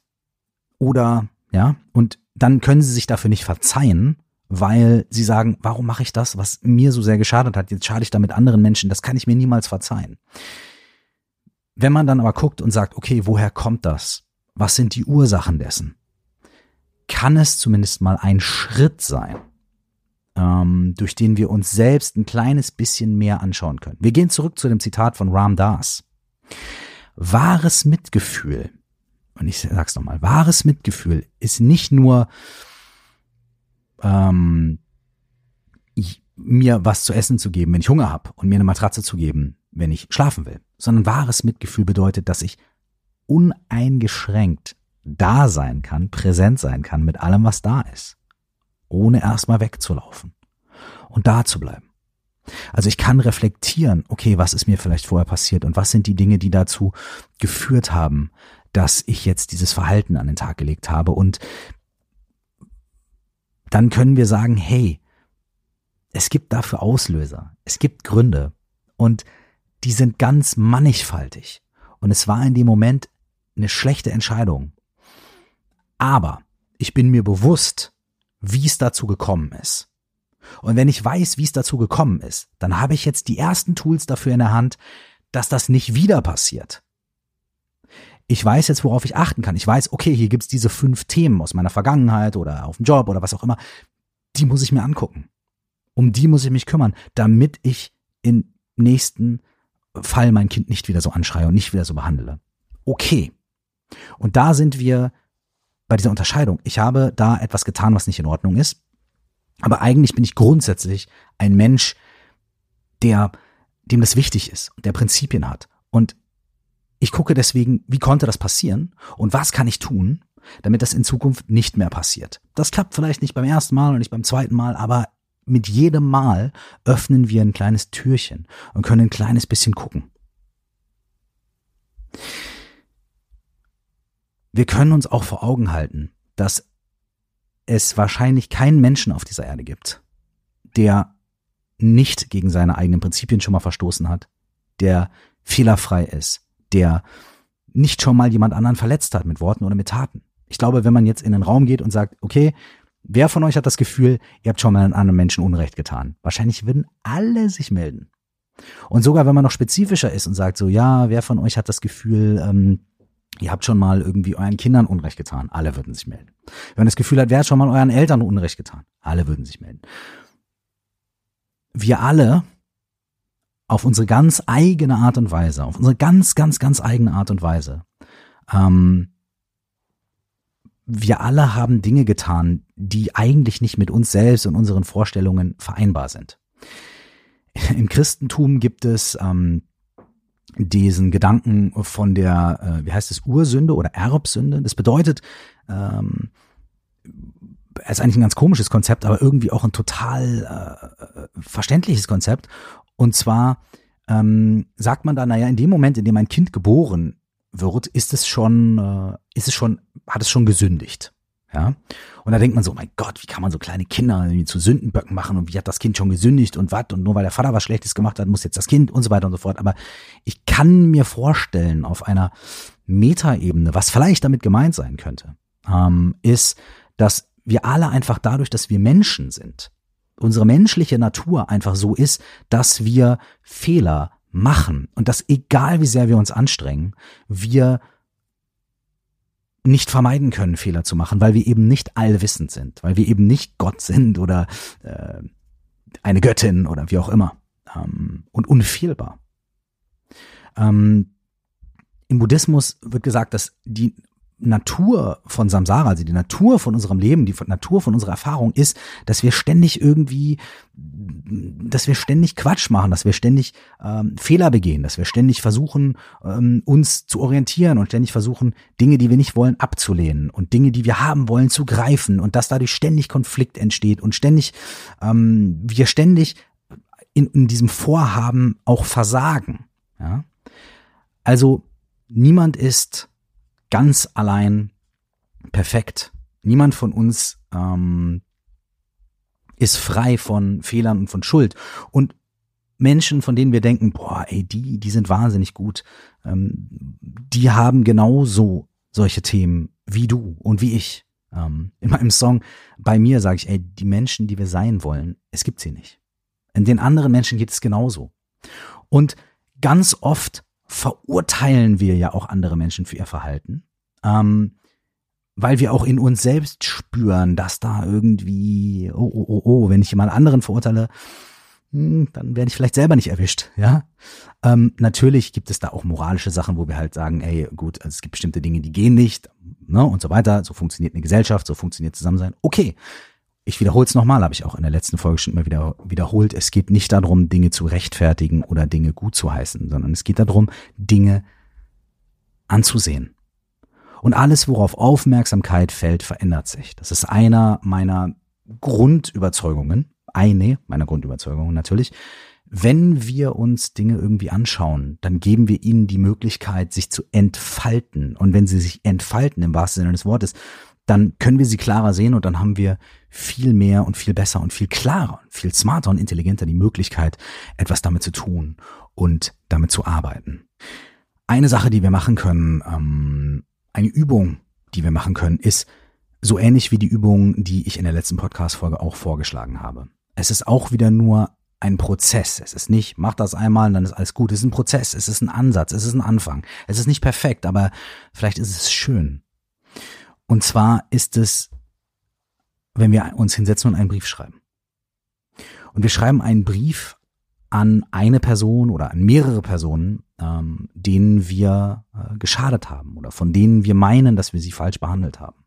oder ja, und dann können sie sich dafür nicht verzeihen, weil sie sagen, warum mache ich das, was mir so sehr geschadet hat, jetzt schade ich damit anderen Menschen, das kann ich mir niemals verzeihen. Wenn man dann aber guckt und sagt, okay, woher kommt das? Was sind die Ursachen dessen? Kann es zumindest mal ein Schritt sein, ähm, durch den wir uns selbst ein kleines bisschen mehr anschauen können. Wir gehen zurück zu dem Zitat von Ram Das. Wahres Mitgefühl, und ich sag's nochmal, wahres Mitgefühl ist nicht nur ähm, mir was zu essen zu geben, wenn ich Hunger habe, und mir eine Matratze zu geben, wenn ich schlafen will, sondern wahres Mitgefühl bedeutet, dass ich uneingeschränkt da sein kann, präsent sein kann mit allem, was da ist ohne erstmal wegzulaufen und da zu bleiben. Also ich kann reflektieren, okay, was ist mir vielleicht vorher passiert und was sind die Dinge, die dazu geführt haben, dass ich jetzt dieses Verhalten an den Tag gelegt habe und dann können wir sagen, hey, es gibt dafür Auslöser, es gibt Gründe und die sind ganz mannigfaltig und es war in dem Moment eine schlechte Entscheidung. Aber ich bin mir bewusst, wie es dazu gekommen ist. Und wenn ich weiß, wie es dazu gekommen ist, dann habe ich jetzt die ersten Tools dafür in der Hand, dass das nicht wieder passiert. Ich weiß jetzt, worauf ich achten kann. Ich weiß, okay, hier gibt's diese fünf Themen aus meiner Vergangenheit oder auf dem Job oder was auch immer. Die muss ich mir angucken. Um die muss ich mich kümmern, damit ich im nächsten Fall mein Kind nicht wieder so anschreie und nicht wieder so behandle. Okay. Und da sind wir bei dieser Unterscheidung. Ich habe da etwas getan, was nicht in Ordnung ist. Aber eigentlich bin ich grundsätzlich ein Mensch, der, dem das wichtig ist und der Prinzipien hat. Und ich gucke deswegen, wie konnte das passieren und was kann ich tun, damit das in Zukunft nicht mehr passiert. Das klappt vielleicht nicht beim ersten Mal und nicht beim zweiten Mal, aber mit jedem Mal öffnen wir ein kleines Türchen und können ein kleines bisschen gucken. Wir können uns auch vor Augen halten, dass es wahrscheinlich keinen Menschen auf dieser Erde gibt, der nicht gegen seine eigenen Prinzipien schon mal verstoßen hat, der fehlerfrei ist, der nicht schon mal jemand anderen verletzt hat mit Worten oder mit Taten. Ich glaube, wenn man jetzt in den Raum geht und sagt, okay, wer von euch hat das Gefühl, ihr habt schon mal anderen Menschen Unrecht getan? Wahrscheinlich würden alle sich melden. Und sogar wenn man noch spezifischer ist und sagt so, ja, wer von euch hat das Gefühl, ähm, Ihr habt schon mal irgendwie euren Kindern Unrecht getan. Alle würden sich melden. Wenn man das Gefühl hat, wer hat schon mal euren Eltern Unrecht getan? Alle würden sich melden. Wir alle auf unsere ganz eigene Art und Weise, auf unsere ganz, ganz, ganz eigene Art und Weise, ähm, wir alle haben Dinge getan, die eigentlich nicht mit uns selbst und unseren Vorstellungen vereinbar sind. Im Christentum gibt es ähm, diesen Gedanken von der, äh, wie heißt es, Ursünde oder Erbsünde. Das bedeutet, ähm, ist eigentlich ein ganz komisches Konzept, aber irgendwie auch ein total äh, verständliches Konzept. Und zwar ähm, sagt man da, naja, in dem Moment, in dem ein Kind geboren wird, ist es schon, äh, ist es schon, hat es schon gesündigt. Ja. Und da denkt man so, mein Gott, wie kann man so kleine Kinder zu Sündenböcken machen und wie hat das Kind schon gesündigt und was und nur weil der Vater was Schlechtes gemacht hat, muss jetzt das Kind und so weiter und so fort. Aber ich kann mir vorstellen, auf einer Metaebene, was vielleicht damit gemeint sein könnte, ähm, ist, dass wir alle einfach dadurch, dass wir Menschen sind, unsere menschliche Natur einfach so ist, dass wir Fehler machen und dass egal wie sehr wir uns anstrengen, wir nicht vermeiden können, Fehler zu machen, weil wir eben nicht allwissend sind, weil wir eben nicht Gott sind oder äh, eine Göttin oder wie auch immer ähm, und unfehlbar. Ähm, Im Buddhismus wird gesagt, dass die Natur von Samsara, also die Natur von unserem Leben, die Natur von unserer Erfahrung ist, dass wir ständig irgendwie, dass wir ständig Quatsch machen, dass wir ständig ähm, Fehler begehen, dass wir ständig versuchen, ähm, uns zu orientieren und ständig versuchen, Dinge, die wir nicht wollen, abzulehnen und Dinge, die wir haben wollen, zu greifen und dass dadurch ständig Konflikt entsteht und ständig, ähm, wir ständig in, in diesem Vorhaben auch versagen. Ja? Also niemand ist ganz allein perfekt. Niemand von uns ähm, ist frei von Fehlern und von Schuld. Und Menschen, von denen wir denken, boah, ey, die, die sind wahnsinnig gut, ähm, die haben genauso solche Themen wie du und wie ich. Ähm, in meinem Song bei mir sage ich, ey, die Menschen, die wir sein wollen, es gibt sie nicht. In den anderen Menschen geht es genauso. Und ganz oft verurteilen wir ja auch andere Menschen für ihr Verhalten, ähm, weil wir auch in uns selbst spüren, dass da irgendwie, oh, oh, oh, oh, wenn ich jemand anderen verurteile, hm, dann werde ich vielleicht selber nicht erwischt, ja. Ähm, natürlich gibt es da auch moralische Sachen, wo wir halt sagen, ey, gut, also es gibt bestimmte Dinge, die gehen nicht, ne, und so weiter. So funktioniert eine Gesellschaft, so funktioniert Zusammensein. Okay, ich wiederhole es nochmal, habe ich auch in der letzten Folge schon immer wieder wiederholt. Es geht nicht darum, Dinge zu rechtfertigen oder Dinge gut zu heißen, sondern es geht darum, Dinge anzusehen. Und alles, worauf Aufmerksamkeit fällt, verändert sich. Das ist einer meiner Grundüberzeugungen, eine meiner Grundüberzeugungen natürlich. Wenn wir uns Dinge irgendwie anschauen, dann geben wir ihnen die Möglichkeit, sich zu entfalten. Und wenn sie sich entfalten, im wahrsten Sinne des Wortes, dann können wir sie klarer sehen und dann haben wir viel mehr und viel besser und viel klarer, viel smarter und intelligenter die Möglichkeit, etwas damit zu tun und damit zu arbeiten. Eine Sache, die wir machen können, ähm, eine Übung, die wir machen können, ist so ähnlich wie die Übung, die ich in der letzten Podcast-Folge auch vorgeschlagen habe. Es ist auch wieder nur ein Prozess. Es ist nicht, mach das einmal und dann ist alles gut. Es ist ein Prozess, es ist ein Ansatz, es ist ein Anfang. Es ist nicht perfekt, aber vielleicht ist es schön. Und zwar ist es, wenn wir uns hinsetzen und einen Brief schreiben. Und wir schreiben einen Brief an eine Person oder an mehrere Personen, ähm, denen wir äh, geschadet haben oder von denen wir meinen, dass wir sie falsch behandelt haben.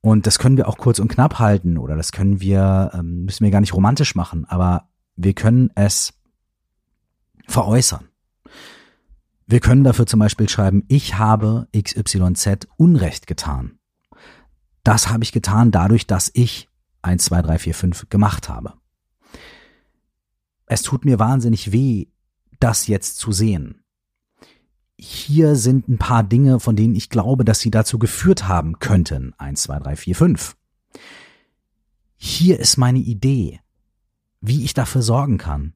Und das können wir auch kurz und knapp halten oder das können wir, ähm, müssen wir gar nicht romantisch machen, aber wir können es veräußern. Wir können dafür zum Beispiel schreiben, ich habe XYZ Unrecht getan. Das habe ich getan dadurch, dass ich 1, 2, 3, 4, 5 gemacht habe. Es tut mir wahnsinnig weh, das jetzt zu sehen. Hier sind ein paar Dinge, von denen ich glaube, dass sie dazu geführt haben könnten. 1, 2, 3, 4, 5. Hier ist meine Idee, wie ich dafür sorgen kann,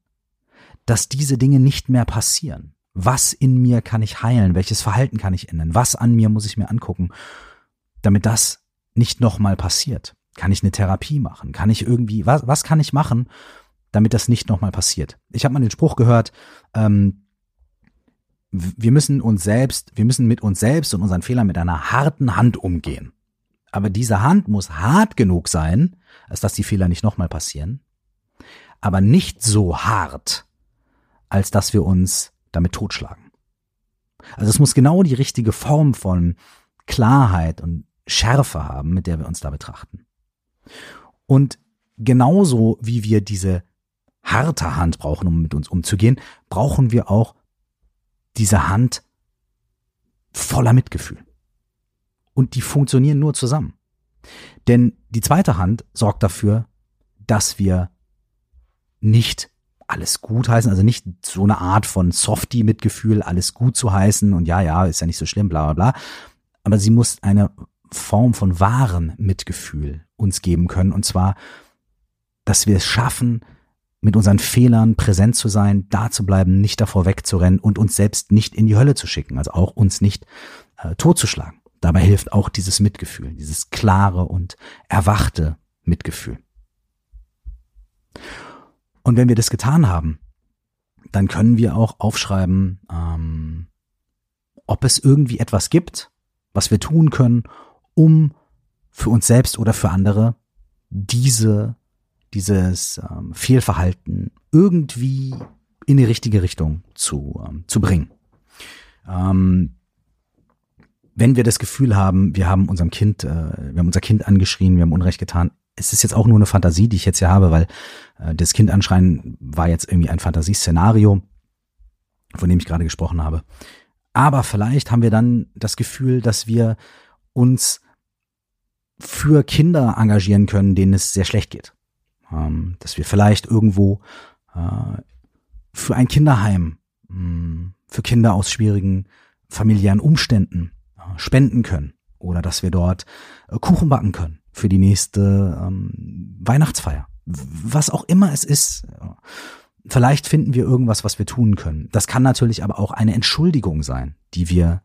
dass diese Dinge nicht mehr passieren. Was in mir kann ich heilen? Welches Verhalten kann ich ändern? Was an mir muss ich mir angucken, damit das nicht nochmal passiert? Kann ich eine Therapie machen? Kann ich irgendwie, was, was kann ich machen, damit das nicht nochmal passiert? Ich habe mal den Spruch gehört, ähm, wir müssen uns selbst, wir müssen mit uns selbst und unseren Fehlern mit einer harten Hand umgehen. Aber diese Hand muss hart genug sein, als dass die Fehler nicht nochmal passieren, aber nicht so hart, als dass wir uns damit totschlagen. Also es muss genau die richtige Form von Klarheit und Schärfe haben, mit der wir uns da betrachten. Und genauso wie wir diese harte Hand brauchen, um mit uns umzugehen, brauchen wir auch diese Hand voller Mitgefühl. Und die funktionieren nur zusammen. Denn die zweite Hand sorgt dafür, dass wir nicht alles gut heißen, also nicht so eine Art von Softie-Mitgefühl, alles gut zu heißen und ja, ja, ist ja nicht so schlimm, bla bla bla. Aber sie muss eine Form von wahrem Mitgefühl uns geben können. Und zwar, dass wir es schaffen, mit unseren Fehlern präsent zu sein, da zu bleiben, nicht davor wegzurennen und uns selbst nicht in die Hölle zu schicken, also auch uns nicht äh, totzuschlagen. Dabei hilft auch dieses Mitgefühl, dieses klare und erwachte Mitgefühl. Und wenn wir das getan haben, dann können wir auch aufschreiben, ähm, ob es irgendwie etwas gibt, was wir tun können, um für uns selbst oder für andere diese, dieses ähm, Fehlverhalten irgendwie in die richtige Richtung zu, ähm, zu bringen. Ähm, wenn wir das Gefühl haben, wir haben unserem Kind, äh, wir haben unser Kind angeschrien, wir haben Unrecht getan, es ist jetzt auch nur eine Fantasie, die ich jetzt hier habe, weil das Kind anschreien war jetzt irgendwie ein Fantasieszenario, von dem ich gerade gesprochen habe. Aber vielleicht haben wir dann das Gefühl, dass wir uns für Kinder engagieren können, denen es sehr schlecht geht. Ähm, dass wir vielleicht irgendwo äh, für ein Kinderheim, hm, für Kinder aus schwierigen familiären Umständen äh, spenden können. Oder dass wir dort äh, Kuchen backen können für die nächste ähm, Weihnachtsfeier. Was auch immer es ist. Vielleicht finden wir irgendwas, was wir tun können. Das kann natürlich aber auch eine Entschuldigung sein, die wir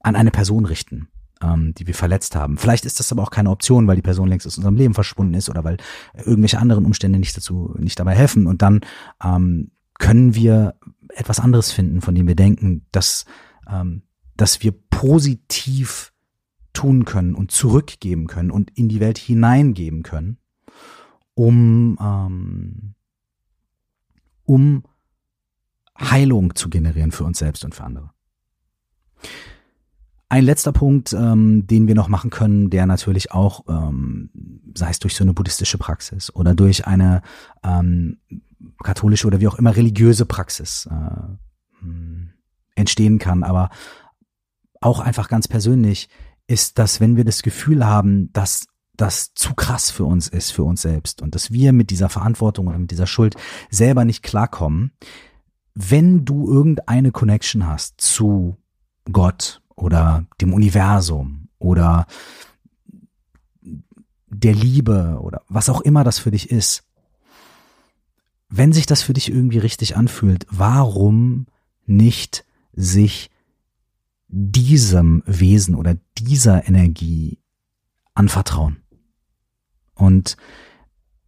an eine Person richten, ähm, die wir verletzt haben. Vielleicht ist das aber auch keine Option, weil die Person längst aus unserem Leben verschwunden ist oder weil irgendwelche anderen Umstände nicht dazu, nicht dabei helfen. Und dann ähm, können wir etwas anderes finden, von dem wir denken, dass, ähm, dass wir positiv tun können und zurückgeben können und in die Welt hineingeben können, um, ähm, um Heilung zu generieren für uns selbst und für andere. Ein letzter Punkt, ähm, den wir noch machen können, der natürlich auch, ähm, sei es durch so eine buddhistische Praxis oder durch eine ähm, katholische oder wie auch immer religiöse Praxis äh, hm, entstehen kann, aber auch einfach ganz persönlich ist, dass wenn wir das Gefühl haben, dass das zu krass für uns ist, für uns selbst und dass wir mit dieser Verantwortung oder mit dieser Schuld selber nicht klarkommen, wenn du irgendeine Connection hast zu Gott oder dem Universum oder der Liebe oder was auch immer das für dich ist, wenn sich das für dich irgendwie richtig anfühlt, warum nicht sich diesem Wesen oder dieser Energie anvertrauen. Und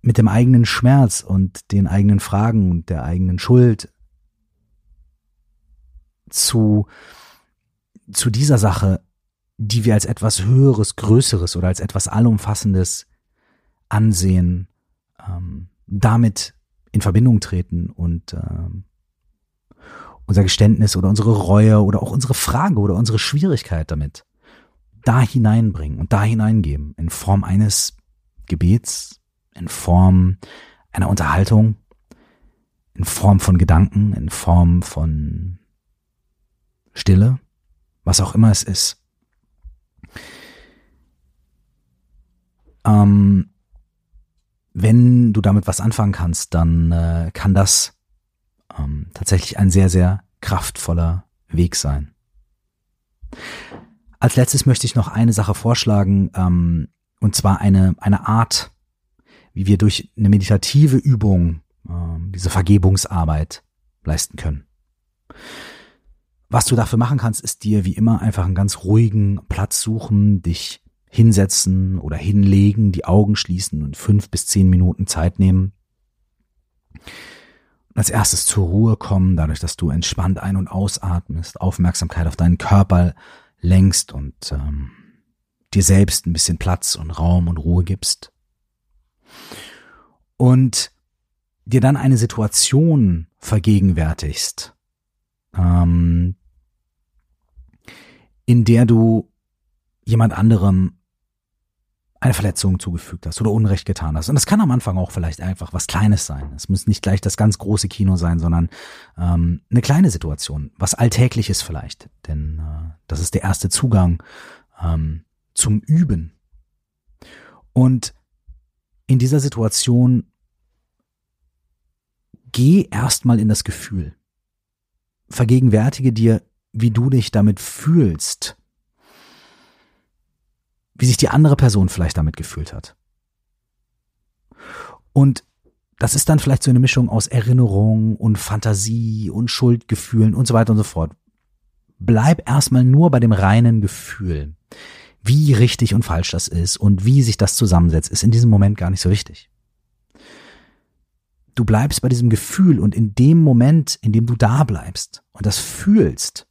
mit dem eigenen Schmerz und den eigenen Fragen und der eigenen Schuld zu, zu dieser Sache, die wir als etwas Höheres, Größeres oder als etwas Allumfassendes ansehen, ähm, damit in Verbindung treten und ähm, unser Geständnis oder unsere Reue oder auch unsere Frage oder unsere Schwierigkeit damit da hineinbringen und da hineingeben in Form eines Gebets, in Form einer Unterhaltung, in Form von Gedanken, in Form von Stille, was auch immer es ist. Ähm, wenn du damit was anfangen kannst, dann äh, kann das ähm, tatsächlich ein sehr, sehr kraftvoller Weg sein. Als letztes möchte ich noch eine Sache vorschlagen, ähm, und zwar eine, eine Art, wie wir durch eine meditative Übung ähm, diese Vergebungsarbeit leisten können. Was du dafür machen kannst, ist dir wie immer einfach einen ganz ruhigen Platz suchen, dich hinsetzen oder hinlegen, die Augen schließen und fünf bis zehn Minuten Zeit nehmen als erstes zur Ruhe kommen, dadurch, dass du entspannt ein- und ausatmest, Aufmerksamkeit auf deinen Körper lenkst und ähm, dir selbst ein bisschen Platz und Raum und Ruhe gibst. Und dir dann eine Situation vergegenwärtigst, ähm, in der du jemand anderem eine Verletzung zugefügt hast oder Unrecht getan hast. Und das kann am Anfang auch vielleicht einfach was Kleines sein. Es muss nicht gleich das ganz große Kino sein, sondern ähm, eine kleine Situation, was Alltägliches vielleicht. Denn äh, das ist der erste Zugang ähm, zum Üben Und in dieser Situation geh erstmal in das Gefühl. Vergegenwärtige dir, wie du dich damit fühlst. Wie sich die andere Person vielleicht damit gefühlt hat. Und das ist dann vielleicht so eine Mischung aus Erinnerung und Fantasie und Schuldgefühlen und so weiter und so fort. Bleib erstmal nur bei dem reinen Gefühl. Wie richtig und falsch das ist und wie sich das zusammensetzt, ist in diesem Moment gar nicht so wichtig. Du bleibst bei diesem Gefühl und in dem Moment, in dem du da bleibst und das fühlst,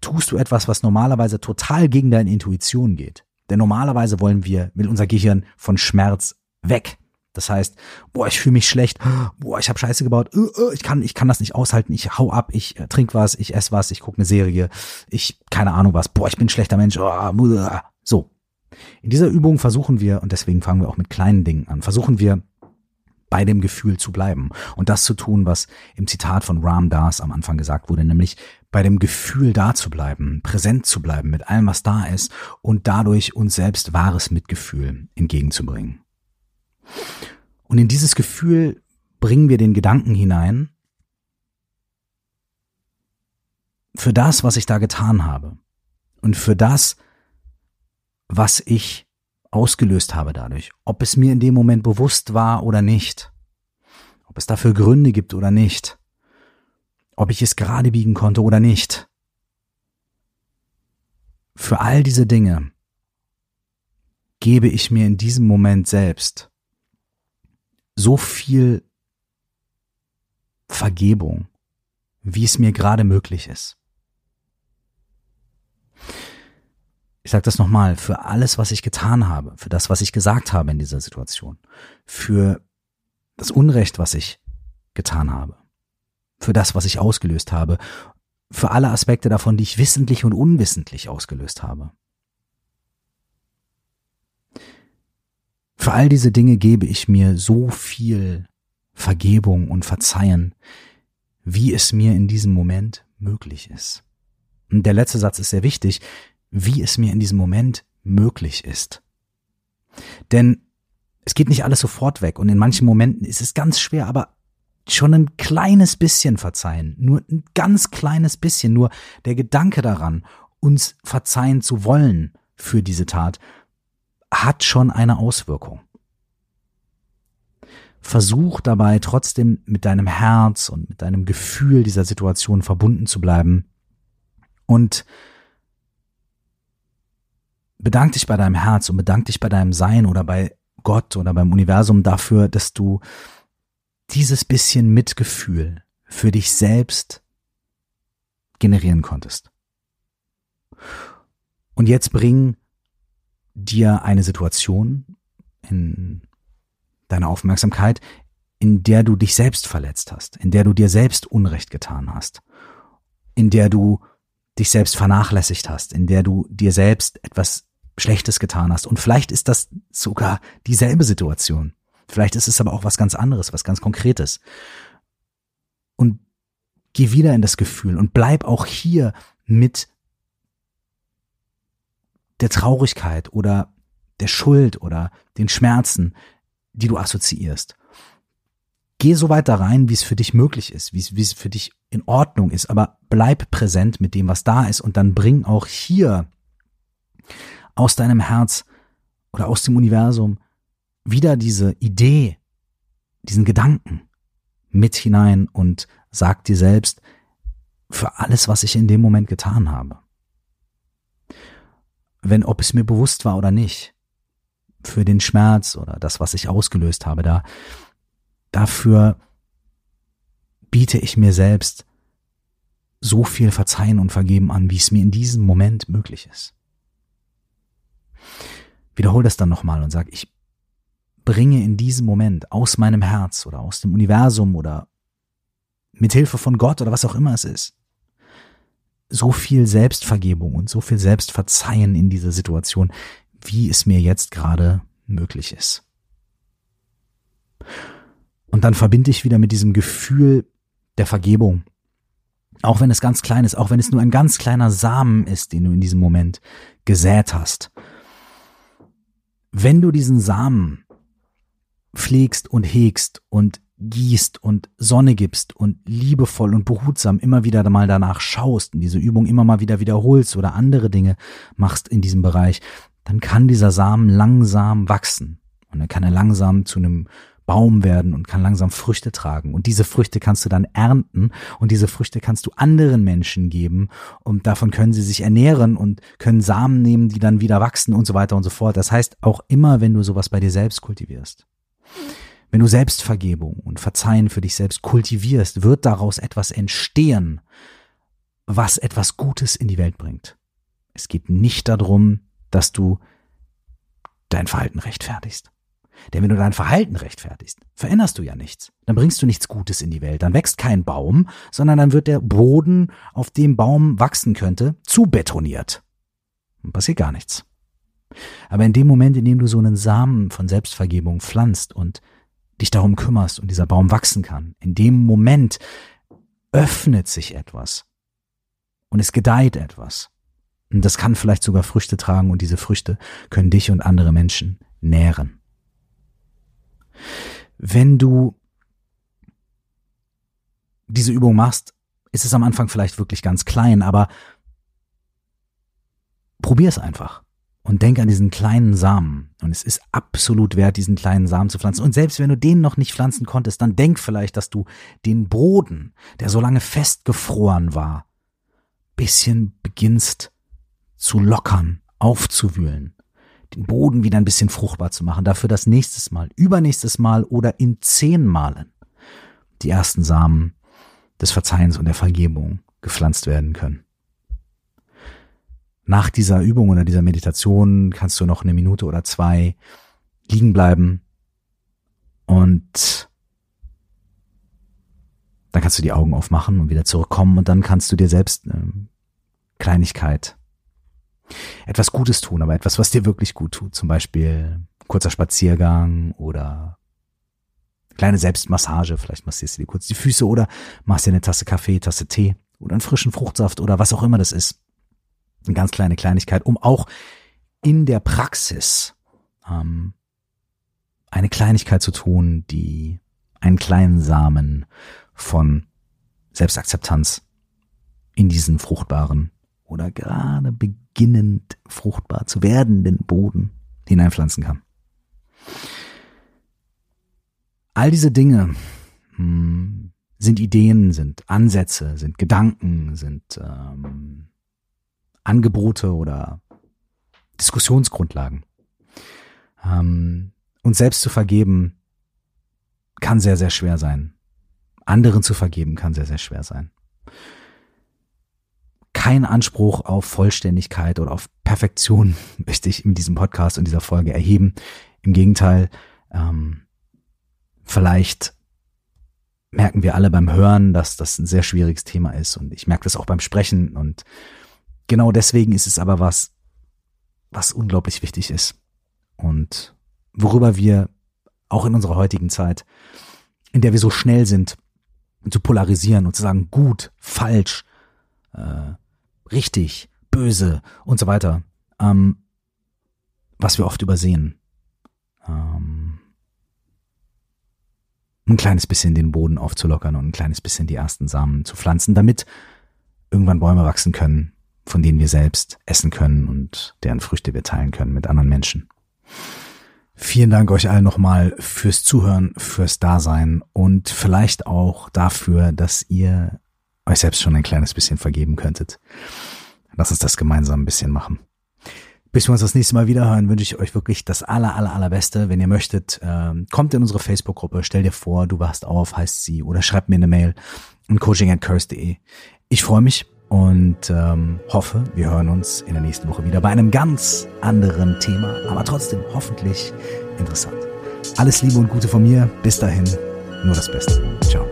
tust du etwas, was normalerweise total gegen deine Intuition geht. Denn normalerweise wollen wir, will unser Gehirn von Schmerz weg. Das heißt, boah, ich fühle mich schlecht, boah, ich habe Scheiße gebaut, äh, äh, ich kann, ich kann das nicht aushalten, ich hau ab, ich äh, trink was, ich esse was, ich gucke eine Serie, ich keine Ahnung was, boah, ich bin ein schlechter Mensch, oh, so. In dieser Übung versuchen wir, und deswegen fangen wir auch mit kleinen Dingen an, versuchen wir bei dem Gefühl zu bleiben und das zu tun, was im Zitat von Ram Das am Anfang gesagt wurde, nämlich bei dem Gefühl da zu bleiben, präsent zu bleiben mit allem, was da ist und dadurch uns selbst wahres Mitgefühl entgegenzubringen. Und in dieses Gefühl bringen wir den Gedanken hinein, für das, was ich da getan habe und für das, was ich ausgelöst habe dadurch, ob es mir in dem Moment bewusst war oder nicht, ob es dafür Gründe gibt oder nicht, ob ich es gerade biegen konnte oder nicht. Für all diese Dinge gebe ich mir in diesem Moment selbst so viel Vergebung, wie es mir gerade möglich ist. Ich sage das nochmal, für alles, was ich getan habe, für das, was ich gesagt habe in dieser Situation, für das Unrecht, was ich getan habe, für das, was ich ausgelöst habe, für alle Aspekte davon, die ich wissentlich und unwissentlich ausgelöst habe. Für all diese Dinge gebe ich mir so viel Vergebung und Verzeihen, wie es mir in diesem Moment möglich ist. Und der letzte Satz ist sehr wichtig, wie es mir in diesem Moment möglich ist. Denn es geht nicht alles sofort weg und in manchen Momenten ist es ganz schwer, aber schon ein kleines bisschen verzeihen, nur ein ganz kleines bisschen, nur der Gedanke daran, uns verzeihen zu wollen für diese Tat, hat schon eine Auswirkung. Versuch dabei trotzdem mit deinem Herz und mit deinem Gefühl dieser Situation verbunden zu bleiben und bedank dich bei deinem Herz und bedank dich bei deinem Sein oder bei Gott oder beim Universum dafür, dass du dieses bisschen Mitgefühl für dich selbst generieren konntest. Und jetzt bring dir eine Situation in deiner Aufmerksamkeit, in der du dich selbst verletzt hast, in der du dir selbst Unrecht getan hast, in der du dich selbst vernachlässigt hast, in der du dir selbst etwas Schlechtes getan hast. Und vielleicht ist das sogar dieselbe Situation. Vielleicht ist es aber auch was ganz anderes, was ganz Konkretes. Und geh wieder in das Gefühl und bleib auch hier mit der Traurigkeit oder der Schuld oder den Schmerzen, die du assoziierst. Geh so weit da rein, wie es für dich möglich ist, wie es, für dich in Ordnung ist, aber bleib präsent mit dem, was da ist und dann bring auch hier aus deinem Herz oder aus dem Universum wieder diese Idee, diesen Gedanken mit hinein und sag dir selbst, für alles, was ich in dem Moment getan habe, wenn ob es mir bewusst war oder nicht, für den Schmerz oder das, was ich ausgelöst habe, da dafür biete ich mir selbst so viel Verzeihen und Vergeben an, wie es mir in diesem Moment möglich ist. Wiederhol das dann nochmal und sag, ich bringe in diesem Moment aus meinem Herz oder aus dem Universum oder mit Hilfe von Gott oder was auch immer es ist, so viel Selbstvergebung und so viel Selbstverzeihen in dieser Situation, wie es mir jetzt gerade möglich ist. Und dann verbinde ich wieder mit diesem Gefühl der Vergebung. Auch wenn es ganz klein ist, auch wenn es nur ein ganz kleiner Samen ist, den du in diesem Moment gesät hast. wenn du diesen Samen pflegst und hegst und gießt und Sonne gibst und liebevoll und behutsam immer wieder mal danach schaust und diese Übung immer mal wieder wiederholst oder andere Dinge machst in diesem Bereich, dann kann dieser Samen langsam wachsen und dann kann er langsam zu einem Baum werden und kann langsam Früchte tragen. Und diese Früchte kannst du dann ernten und diese Früchte kannst du anderen Menschen geben und davon können sie sich ernähren und können Samen nehmen, die dann wieder wachsen und so weiter und so fort. Das heißt, auch immer, wenn du sowas bei dir selbst kultivierst, wenn du Selbstvergebung und Verzeihen für dich selbst kultivierst, wird daraus etwas entstehen, was etwas Gutes in die Welt bringt. Es geht nicht darum, dass du dein Verhalten rechtfertigst. Denn wenn du dein Verhalten rechtfertigst, veränderst du ja nichts. Dann bringst du nichts Gutes in die Welt. Dann wächst kein Baum, sondern dann wird der Boden, auf dem Baum wachsen könnte, zubetoniert. Dann passiert gar nichts. Aber in dem Moment, in dem du so einen Samen von Selbstvergebung pflanzt und dich darum kümmerst und dieser Baum wachsen kann, in dem Moment öffnet sich etwas und es gedeiht etwas. Und das kann vielleicht sogar Früchte tragen und diese Früchte können dich und andere Menschen nähren. Wenn du diese Übung machst, ist es am Anfang vielleicht wirklich ganz klein, aber probier es einfach und denk an diesen kleinen Samen. Und es ist absolut wert, diesen kleinen Samen zu pflanzen. Und selbst wenn du den noch nicht pflanzen konntest, dann denk vielleicht, dass du den Boden, der so lange festgefroren war, bisschen beginnst zu lockern, aufzuwühlen, den Boden wieder ein bisschen fruchtbar zu machen, dafür das nächstes Mal, übernächstes Mal oder in zehn Malen die ersten Samen des Verzeihens und der Vergebung gepflanzt werden können nach dieser Übung oder dieser Meditation kannst du noch eine Minute oder zwei liegen bleiben und dann kannst du die Augen aufmachen und wieder zurückkommen und dann kannst du dir selbst eine Kleinigkeit, etwas Gutes tun, aber etwas, was dir wirklich gut tut. Zum Beispiel kurzer Spaziergang oder kleine Selbstmassage. Vielleicht massierst du dir kurz die Füße oder machst dir eine Tasse Kaffee, Tasse Tee oder einen frischen Fruchtsaft oder was auch immer das ist. Eine ganz kleine Kleinigkeit, um auch in der Praxis ähm, eine Kleinigkeit zu tun, die einen kleinen Samen von Selbstakzeptanz in diesen fruchtbaren oder gerade beginnend fruchtbar zu werdenden Boden hineinpflanzen kann. All diese Dinge hm, sind Ideen, sind Ansätze, sind Gedanken, sind ähm, Angebote oder Diskussionsgrundlagen. Ähm, uns selbst zu vergeben kann sehr, sehr schwer sein. Anderen zu vergeben kann sehr, sehr schwer sein. Kein Anspruch auf Vollständigkeit oder auf Perfektion [LAUGHS] möchte ich in diesem Podcast und dieser Folge erheben. Im Gegenteil, ähm, vielleicht merken wir alle beim Hören, dass das ein sehr schwieriges Thema ist und ich merke das auch beim Sprechen und genau deswegen ist es aber was, was unglaublich wichtig ist. Und worüber wir auch in unserer heutigen Zeit, in der wir so schnell sind, zu polarisieren und zu sagen, gut, falsch, äh, richtig, böse und so weiter, ähm, was wir oft übersehen. Ähm, ein kleines bisschen den Boden aufzulockern und ein kleines bisschen die ersten Samen zu pflanzen, damit irgendwann Bäume wachsen können, von denen wir selbst essen können und deren Früchte wir teilen können mit anderen Menschen. Vielen Dank euch allen nochmal fürs Zuhören, fürs Dasein und vielleicht auch dafür, dass ihr euch selbst schon ein kleines bisschen vergeben könntet. Lass uns das gemeinsam ein bisschen machen. Bis wir uns das nächste Mal wiederhören, wünsche ich euch wirklich das aller, aller, allerbeste. Wenn ihr möchtet, ähm, kommt in unsere Facebook-Gruppe, stell dir vor, du wachst auf, heißt sie, oder schreibt mir eine Mail an coaching at curse.de. Ich freue mich und ähm, hoffe, wir hören uns in der nächsten Woche wieder bei einem ganz anderen Thema, aber trotzdem hoffentlich interessant. Alles Liebe und Gute von mir. Bis dahin, nur das Beste. Ciao.